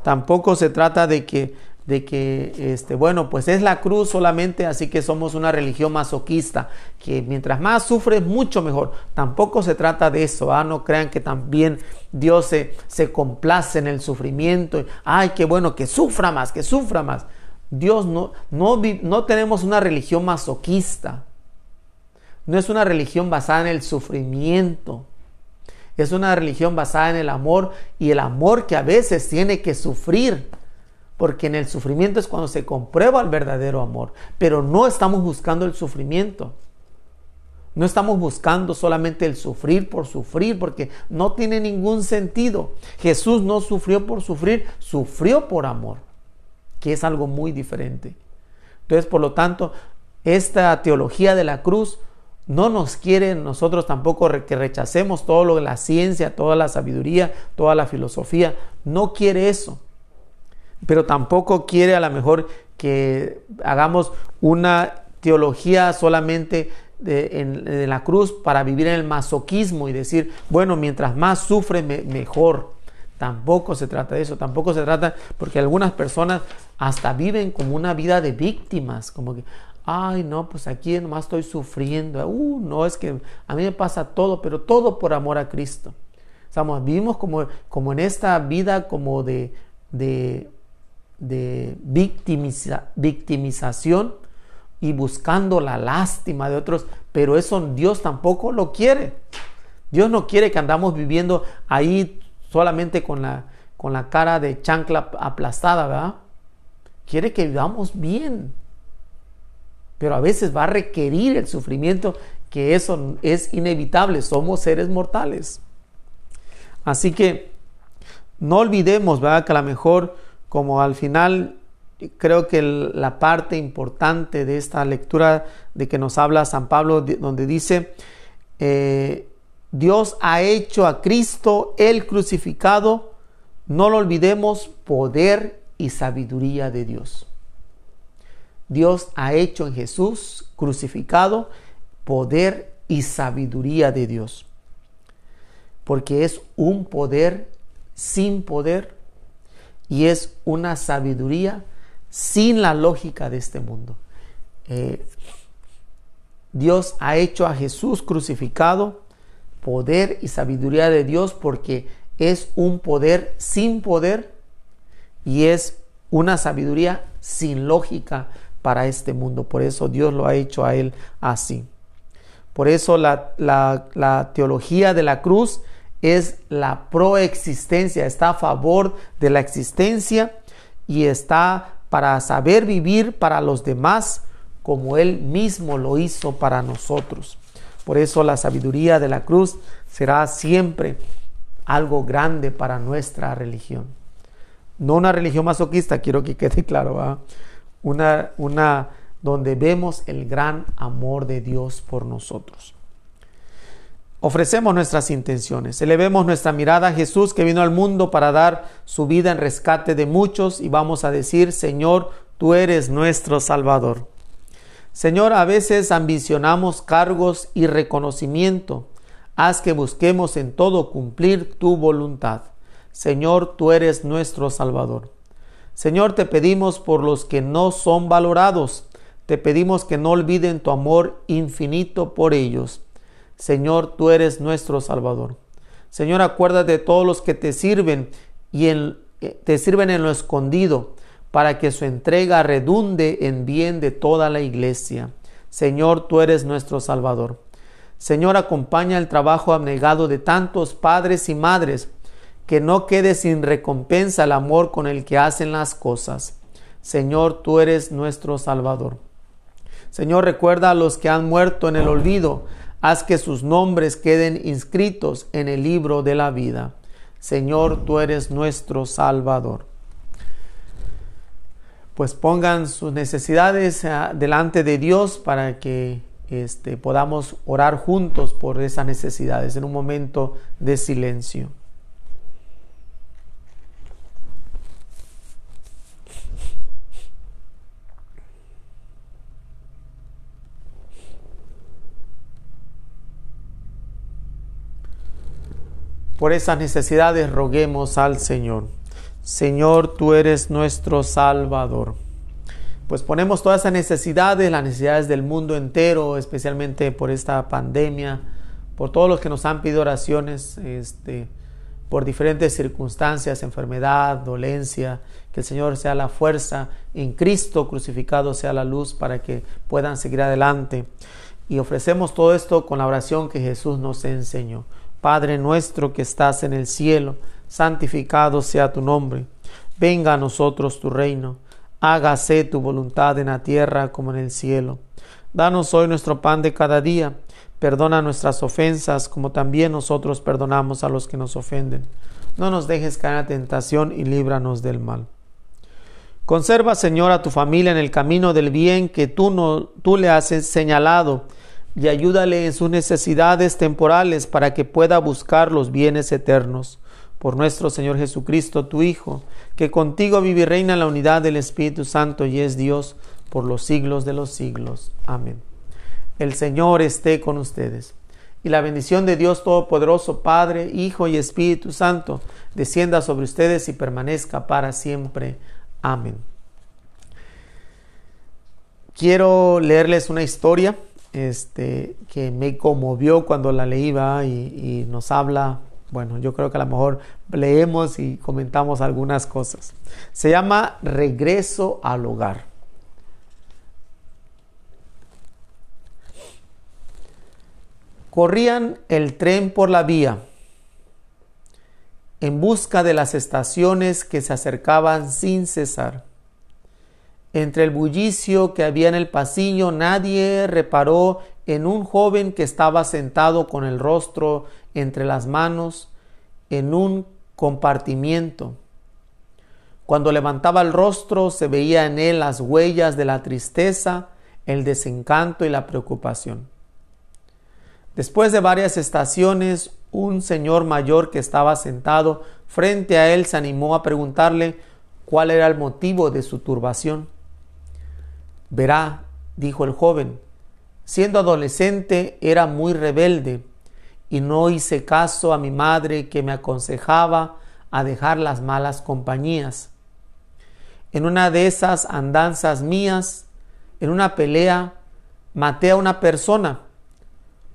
Tampoco se trata de que, de que este, bueno, pues es la cruz solamente, así que somos una religión masoquista, que mientras más sufre, mucho mejor. Tampoco se trata de eso, ¿ah? No crean que también Dios se, se complace en el sufrimiento. Ay, qué bueno, que sufra más, que sufra más. Dios no, no, no tenemos una religión masoquista. No es una religión basada en el sufrimiento. Es una religión basada en el amor y el amor que a veces tiene que sufrir. Porque en el sufrimiento es cuando se comprueba el verdadero amor. Pero no estamos buscando el sufrimiento. No estamos buscando solamente el sufrir por sufrir, porque no tiene ningún sentido. Jesús no sufrió por sufrir, sufrió por amor que es algo muy diferente. Entonces, por lo tanto, esta teología de la cruz no nos quiere nosotros tampoco que rechacemos todo lo de la ciencia, toda la sabiduría, toda la filosofía. No quiere eso. Pero tampoco quiere a lo mejor que hagamos una teología solamente de, en, la cruz para vivir en el masoquismo y decir, bueno, mientras más sufre, mejor. Tampoco se trata de eso, tampoco se trata porque algunas personas hasta viven como una vida de víctimas, como que, ay, no, pues aquí nomás estoy sufriendo, uh, no, es que a mí me pasa todo, pero todo por amor a Cristo. Estamos, vivimos como, como en esta vida como de, de, de victimización y buscando la lástima de otros, pero eso Dios tampoco lo quiere. Dios no quiere que andamos viviendo ahí solamente con la, con la cara de chancla aplastada, ¿verdad? Quiere que vivamos bien. Pero a veces va a requerir el sufrimiento, que eso es inevitable. Somos seres mortales. Así que no olvidemos, ¿verdad? Que a lo mejor, como al final, creo que la parte importante de esta lectura de que nos habla San Pablo, donde dice, eh, Dios ha hecho a Cristo el crucificado, no lo olvidemos, poder y sabiduría de Dios. Dios ha hecho en Jesús crucificado poder y sabiduría de Dios. Porque es un poder sin poder y es una sabiduría sin la lógica de este mundo. Eh, Dios ha hecho a Jesús crucificado poder y sabiduría de Dios porque es un poder sin poder y es una sabiduría sin lógica para este mundo. Por eso Dios lo ha hecho a él así. Por eso la, la teología de la cruz es la proexistencia, está a favor de la existencia y está para saber vivir para los demás como Él mismo lo hizo para nosotros. Por eso la sabiduría de la cruz será siempre algo grande para nuestra religión. No una religión masoquista, quiero que quede claro, una, una donde vemos el gran amor de Dios por nosotros. Ofrecemos nuestras intenciones, elevemos nuestra mirada a Jesús que vino al mundo para dar su vida en rescate de muchos y vamos a decir, Señor, tú eres nuestro Salvador. Señor, a veces ambicionamos cargos y reconocimiento. Haz que busquemos en todo cumplir tu voluntad. Señor, tú eres nuestro Salvador. Señor, te pedimos por los que no son valorados. Te pedimos que no olviden tu amor infinito por ellos. Señor, tú eres nuestro Salvador. Señor, acuérdate de todos los que te sirven y en, eh, te sirven en lo escondido para que su entrega redunde en bien de toda la iglesia. Señor, tú eres nuestro Salvador. Señor, acompaña el trabajo abnegado de tantos padres y madres, que no quede sin recompensa el amor con el que hacen las cosas. Señor, tú eres nuestro Salvador. Señor, recuerda a los que han muerto en el olvido. Haz que sus nombres queden inscritos en el libro de la vida. Señor, tú eres nuestro Salvador. Pues pongan sus necesidades eh, delante de Dios para que este, podamos orar juntos por esas necesidades en un momento de silencio. Por esas necesidades roguemos al Señor. Señor, tú eres nuestro Salvador. Pues ponemos todas esas necesidades, las necesidades del mundo entero, especialmente por esta pandemia, por todos los que nos han pedido oraciones, este, por diferentes circunstancias, enfermedad, dolencia, que el Señor sea la fuerza, en Cristo crucificado sea la luz para que puedan seguir adelante. Y ofrecemos todo esto con la oración que Jesús nos enseñó. Padre nuestro que estás en el cielo, santificado sea tu nombre. Venga a nosotros tu reino. Hágase tu voluntad en la tierra como en el cielo. Danos hoy nuestro pan de cada día. Perdona nuestras ofensas como también nosotros perdonamos a los que nos ofenden. No nos dejes caer en la tentación y líbranos del mal. Conserva, Señor, a tu familia en el camino del bien que tú, no, tú le has señalado y ayúdale en sus necesidades temporales para que pueda buscar los bienes eternos. Por nuestro Señor Jesucristo, tu Hijo, que contigo vive y reina la unidad del Espíritu Santo y es Dios por los siglos de los siglos. Amén. El Señor esté con ustedes. Y la bendición de Dios Todopoderoso, Padre, Hijo y Espíritu Santo, descienda sobre ustedes y permanezca para siempre. Amén. Quiero leerles una historia este, que me conmovió cuando la leí y, y nos habla, bueno, yo creo que a lo mejor leemos y comentamos algunas cosas. Se llama Regreso al hogar. Corrían el tren por la vía en busca de las estaciones que se acercaban sin cesar. Entre el bullicio que había en el pasillo nadie reparó en un joven que estaba sentado con el rostro entre las manos en un compartimiento. Cuando levantaba el rostro se veía en él las huellas de la tristeza, el desencanto y la preocupación. Después de varias estaciones, un señor mayor que estaba sentado frente a él se animó a preguntarle cuál era el motivo de su turbación. Verá, dijo el joven, siendo adolescente era muy rebelde y no hice caso a mi madre que me aconsejaba a dejar las malas compañías. En una de esas andanzas mías, en una pelea, maté a una persona.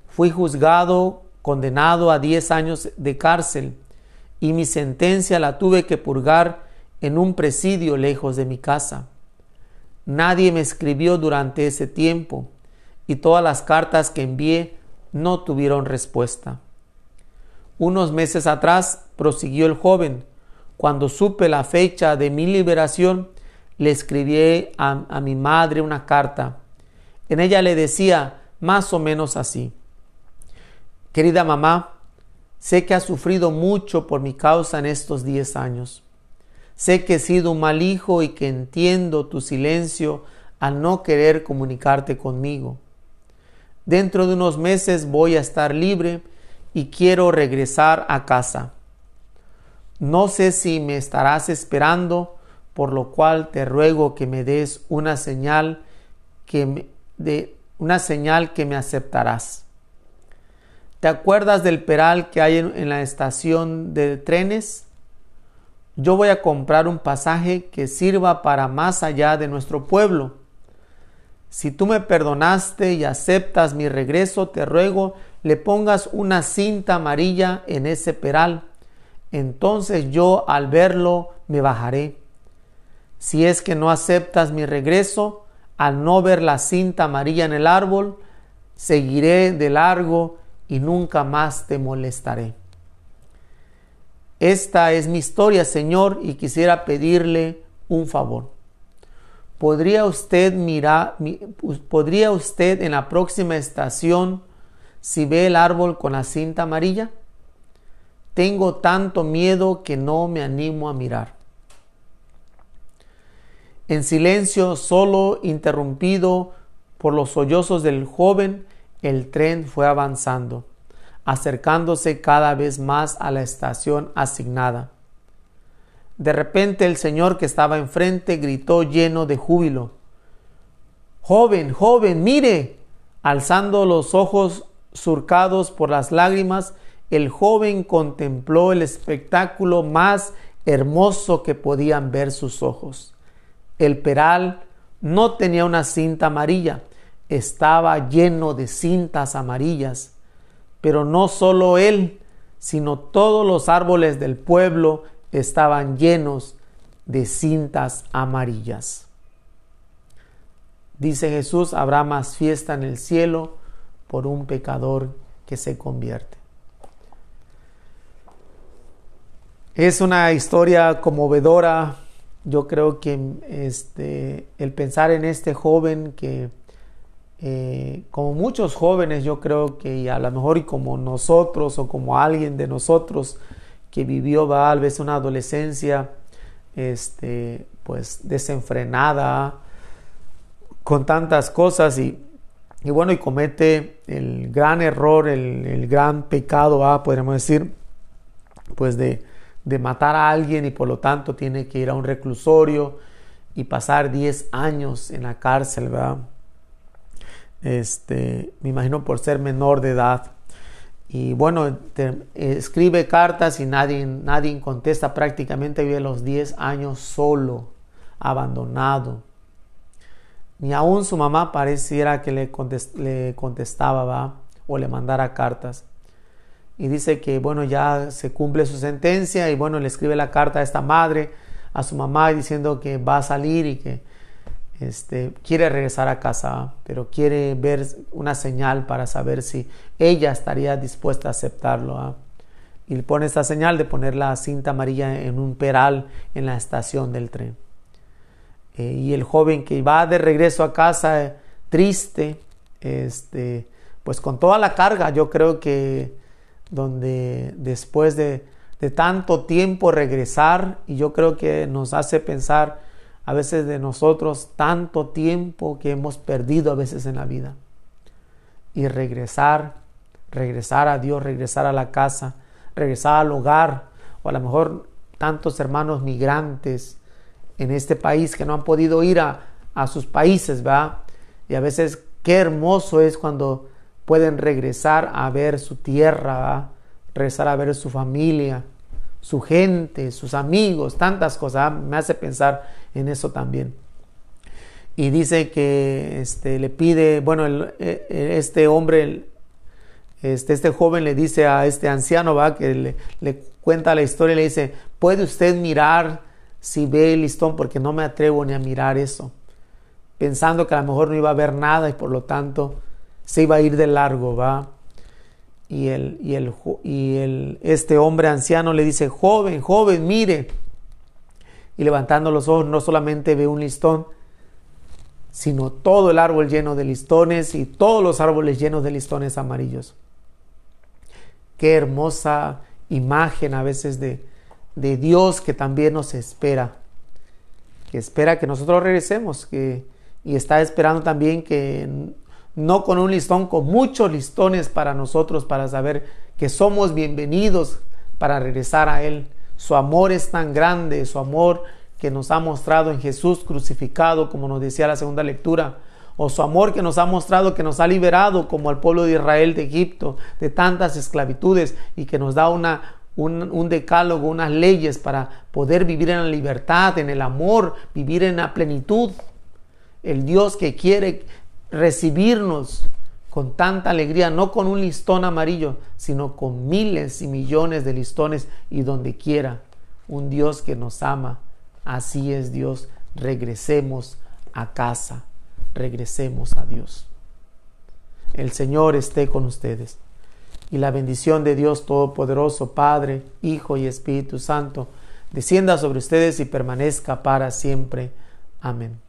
Fui juzgado, condenado a 10 años de cárcel y mi sentencia la tuve que purgar en un presidio lejos de mi casa. Nadie me escribió durante ese tiempo y todas las cartas que envié no tuvieron respuesta. Unos meses atrás, prosiguió el joven, cuando supe la fecha de mi liberación, le escribí a, a mi madre una carta. En ella le decía más o menos así. Querida mamá, sé que has sufrido mucho por mi causa en estos diez años. Sé que he sido un mal hijo y que entiendo tu silencio al no querer comunicarte conmigo. Dentro de unos meses voy a estar libre y quiero regresar a casa. No sé si me estarás esperando, por lo cual te ruego que me des una señal que me, de una señal que me aceptarás. ¿Te acuerdas del peral que hay en la estación de trenes? Yo voy a comprar un pasaje que sirva para más allá de nuestro pueblo. Si tú me perdonaste y aceptas mi regreso, te ruego le pongas una cinta amarilla en ese peral. Entonces yo al verlo me bajaré. Si es que no aceptas mi regreso, al no ver la cinta amarilla en el árbol, seguiré de largo y nunca más te molestaré. Esta es mi historia, Señor, y quisiera pedirle un favor. ¿podría usted mirar, podría usted en la próxima estación, si ve el árbol con la cinta amarilla? Tengo tanto miedo que no me animo a mirar. En silencio, solo interrumpido por los sollozos del joven, el tren fue avanzando, acercándose cada vez más a la estación asignada. De repente el señor que estaba enfrente gritó lleno de júbilo. Joven, joven, mire. Alzando los ojos surcados por las lágrimas, el joven contempló el espectáculo más hermoso que podían ver sus ojos. El peral no tenía una cinta amarilla, estaba lleno de cintas amarillas. Pero no solo él, sino todos los árboles del pueblo estaban llenos de cintas amarillas. Dice Jesús, habrá más fiesta en el cielo por un pecador que se convierte. Es una historia conmovedora. Yo creo que este, el pensar en este joven que, eh, como muchos jóvenes, yo creo que a lo mejor y como nosotros o como alguien de nosotros que vivió tal vez una adolescencia este, pues desenfrenada con tantas cosas y, y bueno, y comete el gran error, el, gran pecado, podríamos decir, pues de, de matar a alguien y por lo tanto tiene que ir a un reclusorio y pasar 10 años en la cárcel, ¿verdad? Este, me imagino por ser menor de edad. Y bueno, escribe cartas y nadie, nadie contesta. Prácticamente vive los 10 años solo, abandonado. Ni aún su mamá pareciera que le, contestaba o le mandara cartas y dice que bueno ya se cumple su sentencia y bueno le escribe la carta a esta madre a su mamá diciendo que va a salir y que este, quiere regresar a casa pero quiere ver una señal para saber si ella estaría dispuesta a aceptarlo ¿ah? y pone esta señal de poner la cinta amarilla en un peral en la estación del tren eh, y el joven que va de regreso a casa triste este pues con toda la carga yo creo que donde después de, tanto tiempo regresar, y yo creo que nos hace pensar a veces de nosotros tanto tiempo que hemos perdido a veces en la vida. Y regresar, regresar a Dios, regresar a la casa, regresar al hogar, o a lo mejor tantos hermanos migrantes en este país que no han podido ir a, a sus países, ¿verdad? Y a veces qué hermoso es cuando pueden regresar a ver su tierra, regresar a ver su familia, su gente, sus amigos, tantas cosas. Me hace pensar en eso también. Y dice que este, le pide, bueno, e, e, este hombre, este, este joven le dice a este anciano, va, que le, le cuenta la historia y le dice, ¿puede usted mirar si ve el listón? Porque no me atrevo ni a mirar eso. Pensando que a lo mejor no iba a ver nada y por lo tanto se iba a ir de largo, va. Y, el, y, el, y el, este hombre anciano le dice, joven, joven, mire. Y levantando los ojos no solamente ve un listón, sino todo el árbol lleno de listones y todos los árboles llenos de listones amarillos. Qué hermosa imagen a veces de, de Dios que también nos espera, que espera que nosotros regresemos, que, y está esperando también que no con un listón, con muchos listones para nosotros, para saber que somos bienvenidos para regresar a Él. Su amor es tan grande, su amor que nos ha mostrado en Jesús crucificado, como nos decía la segunda lectura, o su amor que nos ha mostrado que nos ha liberado como al pueblo de Israel de Egipto, de tantas esclavitudes y que nos da una, un, un, decálogo, unas leyes para poder vivir en la libertad, en el amor, vivir en la plenitud. El Dios que quiere recibirnos con tanta alegría, no con un listón amarillo, sino con miles y millones de listones y donde quiera. Un Dios que nos ama. Así es Dios. Regresemos a casa. Regresemos a Dios. El Señor esté con ustedes. Y la bendición de Dios Todopoderoso, Padre, Hijo y Espíritu Santo, descienda sobre ustedes y permanezca para siempre. Amén.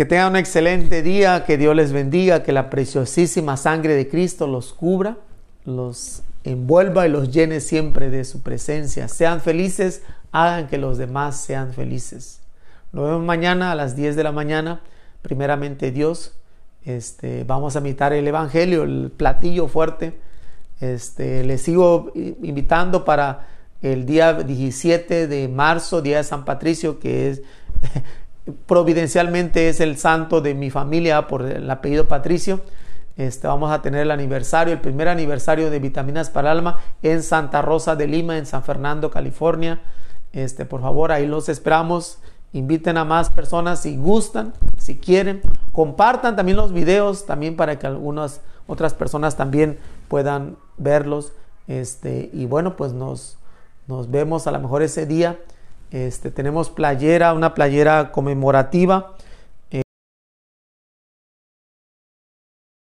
Que tengan un excelente día, que Dios les bendiga, que la preciosísima sangre de Cristo los cubra, los envuelva y los llene siempre de su presencia. Sean felices, hagan que los demás sean felices. Nos vemos mañana a las 10 de la mañana. Primeramente Dios, este, vamos a imitar el Evangelio, el platillo fuerte. Este, les sigo invitando para el día 17 de marzo, día de San Patricio, que es providencialmente es el santo de mi familia por el apellido Patricio. Este, vamos a tener el aniversario, el primer aniversario de Vitaminas para Alma en Santa Rosa de Lima, en San Fernando, California. Este, por favor, ahí los esperamos. Inviten a más personas si gustan, si quieren. Compartan también los videos, también para que algunas otras personas también puedan verlos. Este, y bueno, pues nos, nos vemos a lo mejor ese día. Este, tenemos playera, una playera conmemorativa